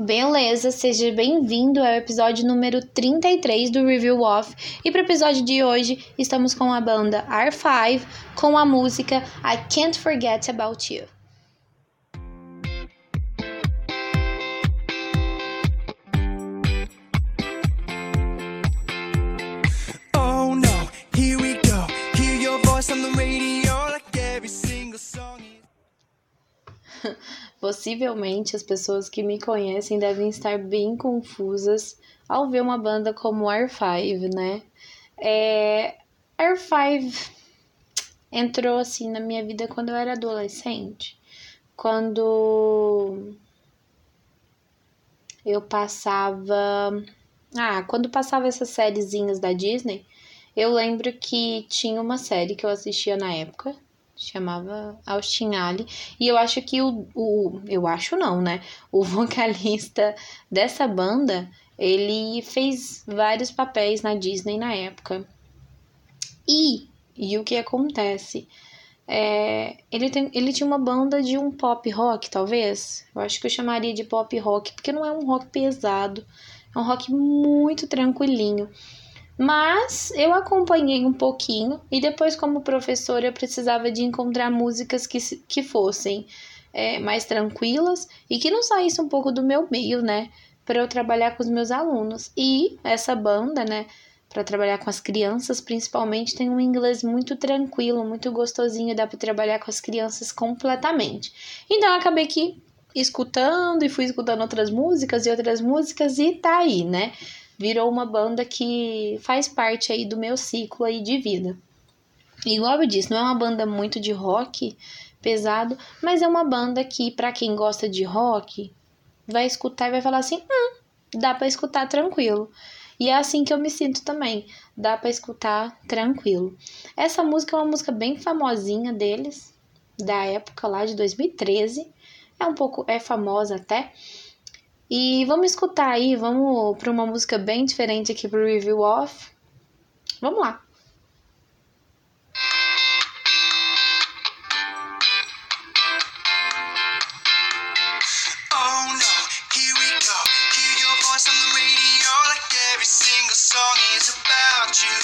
Beleza, seja bem-vindo ao episódio número 33 do Review Off. E para o episódio de hoje, estamos com a banda R5 com a música I Can't Forget About You. Possivelmente as pessoas que me conhecem devem estar bem confusas ao ver uma banda como R5, né? É, R5 entrou assim na minha vida quando eu era adolescente, quando eu passava, ah, quando passava essas sériezinhas da Disney, eu lembro que tinha uma série que eu assistia na época, chamava Austin Alley, e eu acho que o, o eu acho não, né? O vocalista dessa banda, ele fez vários papéis na Disney na época. E, e o que acontece? É, ele, tem, ele tinha uma banda de um pop rock, talvez. Eu acho que eu chamaria de pop rock, porque não é um rock pesado, é um rock muito tranquilinho. Mas eu acompanhei um pouquinho e depois, como professora, eu precisava de encontrar músicas que, que fossem é, mais tranquilas e que não saíssem um pouco do meu meio, né? Para eu trabalhar com os meus alunos. E essa banda, né? Para trabalhar com as crianças, principalmente, tem um inglês muito tranquilo, muito gostosinho, dá para trabalhar com as crianças completamente. Então, acabei que escutando e fui escutando outras músicas e outras músicas e tá aí, né? Virou uma banda que faz parte aí do meu ciclo aí de vida. E igual eu disse, não é uma banda muito de rock pesado, mas é uma banda que para quem gosta de rock vai escutar e vai falar assim, hum, dá para escutar tranquilo. E é assim que eu me sinto também, dá para escutar tranquilo. Essa música é uma música bem famosinha deles, da época lá de 2013. É um pouco é famosa até. E vamos escutar aí, vamos para uma música bem diferente aqui pro Review Off. Vamos lá. No, here we go. Hear your voice on the radio like every single song is about you.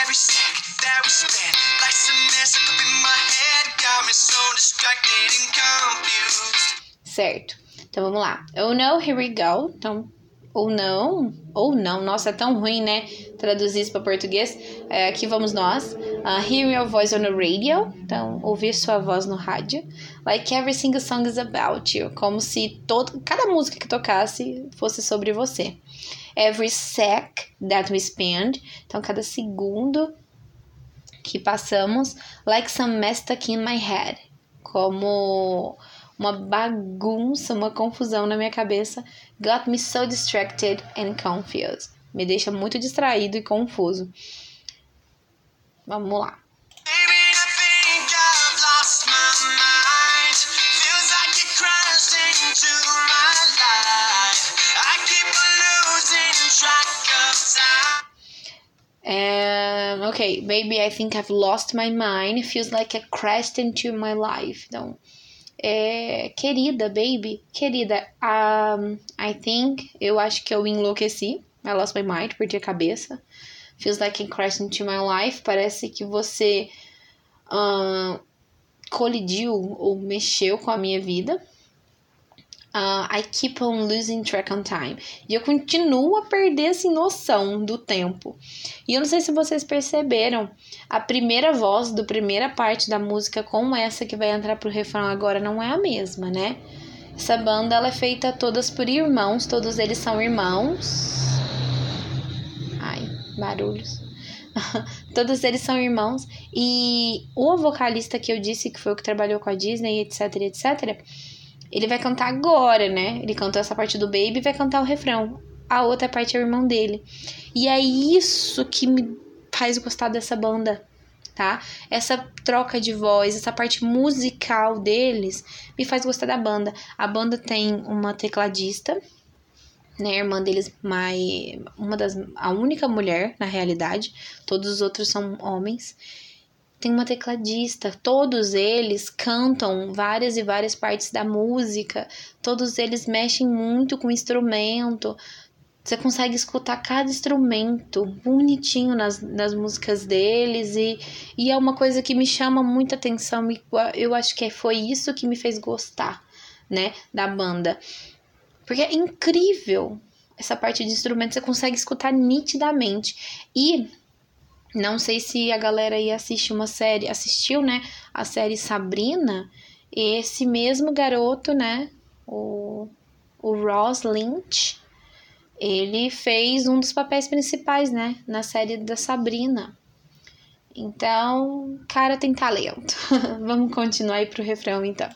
Every second that we spend, like some mess up in my head, got me so distracted and confused. Certo. Então vamos lá. Oh no, here we go. Então, ou não, ou não. Nossa, é tão ruim, né? Traduzir isso para português. É, aqui vamos nós. Uh, hear your voice on the radio. Então, ouvir sua voz no rádio. Like every single song is about you. Como se todo, cada música que tocasse fosse sobre você. Every sec that we spend. Então, cada segundo que passamos. Like some mess stuck in my head. Como uma bagunça, uma confusão na minha cabeça. Got me so distracted and confused. Me deixa muito distraído e confuso. Vamos lá. Maybe time. É, ok, baby, I think I've lost my mind. Feels like I crashed into my life. Então, é, querida, baby, querida, um, I think, eu acho que eu enlouqueci. I lost my mind, perdi a cabeça. Feels like I crashed into my life. Parece que você ah, colidiu ou mexeu com a minha vida. Ah, I keep on losing track on time. E eu continuo a perder assim, noção do tempo. E eu não sei se vocês perceberam, a primeira voz do primeira parte da música com essa que vai entrar pro refrão agora não é a mesma, né? Essa banda ela é feita todas por irmãos, todos eles são irmãos. Ai, barulhos. todos eles são irmãos e o vocalista que eu disse que foi o que trabalhou com a Disney, etc, etc, ele vai cantar agora, né? Ele cantou essa parte do Baby e vai cantar o refrão. A outra parte é o irmão dele. E é isso que me faz gostar dessa banda, tá? Essa troca de voz, essa parte musical deles me faz gostar da banda. A banda tem uma tecladista, né? Irmã deles, uma das, a única mulher na realidade. Todos os outros são homens. Tem uma tecladista, todos eles cantam várias e várias partes da música, todos eles mexem muito com o instrumento. Você consegue escutar cada instrumento bonitinho nas, nas músicas deles, e, e é uma coisa que me chama muita atenção. Eu acho que foi isso que me fez gostar, né, da banda. Porque é incrível essa parte de instrumento, você consegue escutar nitidamente. E não sei se a galera aí assiste uma série, assistiu, né? A série Sabrina. Esse mesmo garoto, né? O, o Ross Lynch, ele fez um dos papéis principais, né? Na série da Sabrina. Então, cara tem talento. Vamos continuar aí pro refrão então.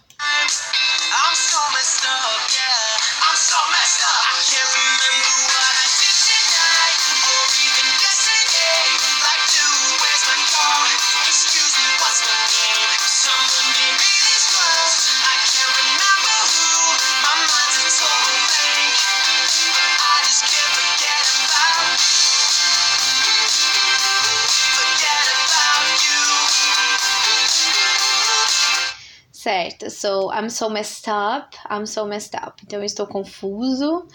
Certo, so I'm so messed up, I'm so messed up. Então eu estou confuso,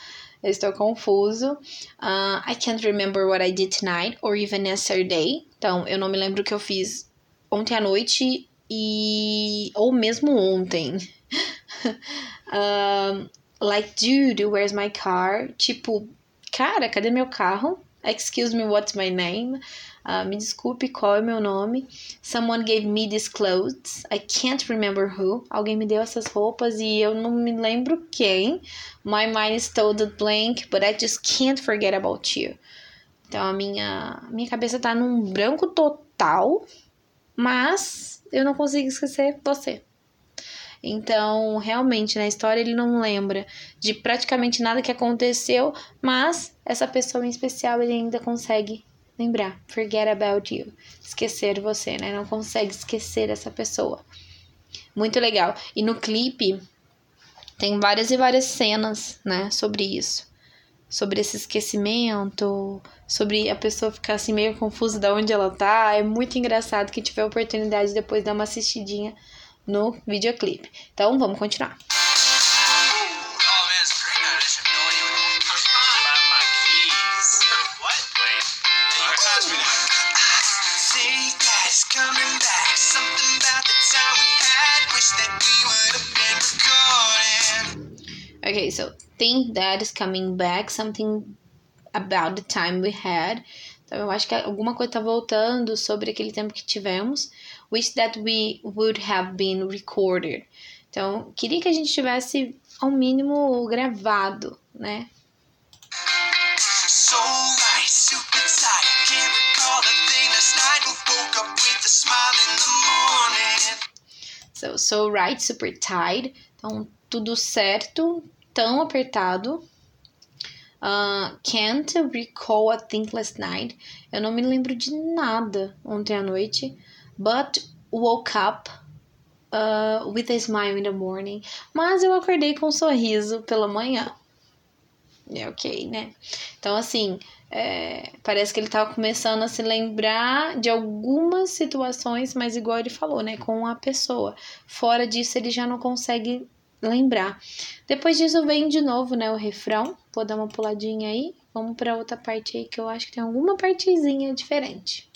eu estou confuso. Uh, I can't remember what I did tonight or even yesterday. Então eu não me lembro o que eu fiz ontem à noite e ou mesmo ontem. um, like, dude, where's my car? Tipo, cara, cadê meu carro? Excuse me, what's my name? Uh, me desculpe, qual é meu nome? Someone gave me these clothes. I can't remember who. Alguém me deu essas roupas e eu não me lembro quem. My mind is totally blank, but I just can't forget about you. Então a minha, minha cabeça tá num branco total, mas eu não consigo esquecer você. Então, realmente, na história ele não lembra de praticamente nada que aconteceu, mas essa pessoa em especial ele ainda consegue lembrar. Forget about you. Esquecer você, né? Não consegue esquecer essa pessoa. Muito legal. E no clipe tem várias e várias cenas, né, sobre isso. Sobre esse esquecimento, sobre a pessoa ficar assim meio confusa de onde ela tá. É muito engraçado que tiver oportunidade depois dar uma assistidinha no videoclipe. Então, vamos continuar. Okay, so think that is coming back, something about the time we had. Então eu acho que alguma coisa tá voltando sobre aquele tempo que tivemos. Wish that we would have been recorded. Então, queria que a gente tivesse ao mínimo gravado, né? So right, super tired, can't recall a thing last night. Woke up with a smile in the morning. So, so right, super tired. Então, tudo certo, tão apertado. Uh, can't recall a thing last night. Eu não me lembro de nada ontem à noite. But woke up uh, with a smile in the morning. Mas eu acordei com um sorriso pela manhã. É ok, né? Então, assim, é, parece que ele tava começando a se lembrar de algumas situações, mas igual ele falou, né? Com a pessoa. Fora disso, ele já não consegue lembrar. Depois disso vem de novo, né, o refrão. Vou dar uma puladinha aí. Vamos para outra parte aí que eu acho que tem alguma partezinha diferente.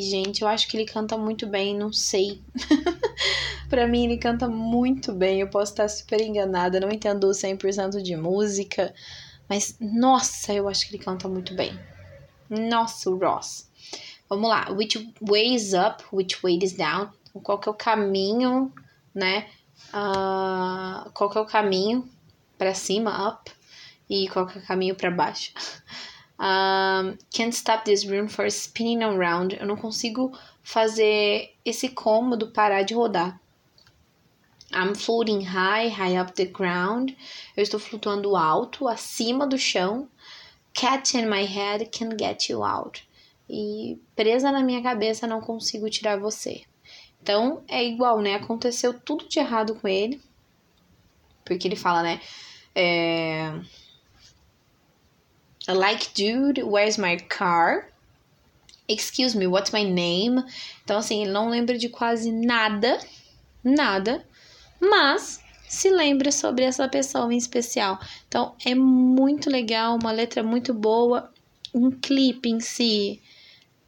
Gente, eu acho que ele canta muito bem, não sei. para mim ele canta muito bem, eu posso estar super enganada, não entendo 100% de música, mas nossa, eu acho que ele canta muito bem. Nossa, o Ross. Vamos lá, which way is up, which way is down? Qual que é o caminho, né? Uh, qual que é o caminho para cima, up, e qual que é o caminho para baixo? Um, can't stop this room for spinning around. Eu não consigo fazer esse cômodo parar de rodar. I'm floating high, high up the ground. Eu estou flutuando alto, acima do chão. Cat in my head can get you out. E presa na minha cabeça, não consigo tirar você. Então é igual, né? Aconteceu tudo de errado com ele. Porque ele fala, né? É... Like, dude, where's my car? Excuse me, what's my name? Então, assim, ele não lembra de quase nada, nada, mas se lembra sobre essa pessoa em especial. Então, é muito legal, uma letra muito boa, um clipe em si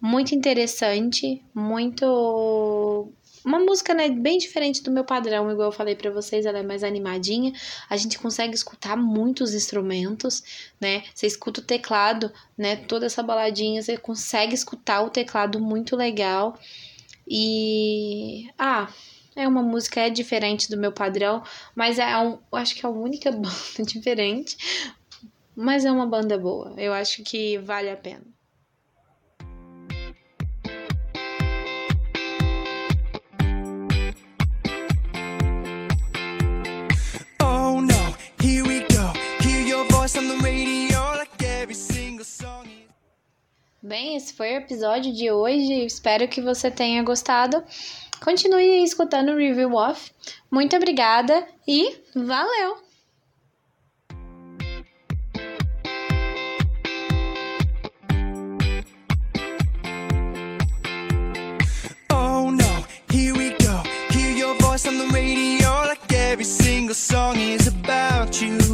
muito interessante, muito uma música, né, bem diferente do meu padrão, igual eu falei para vocês, ela é mais animadinha. A gente consegue escutar muitos instrumentos, né? Você escuta o teclado, né, toda essa baladinha, você consegue escutar o teclado muito legal. E ah, é uma música é diferente do meu padrão, mas é um, acho que é a única banda diferente, mas é uma banda boa. Eu acho que vale a pena. Bem, esse foi o episódio de hoje. Espero que você tenha gostado. Continue escutando o Review Off. Muito obrigada e valeu! Oh no, here we go. Hear your voice on the radio like every single song is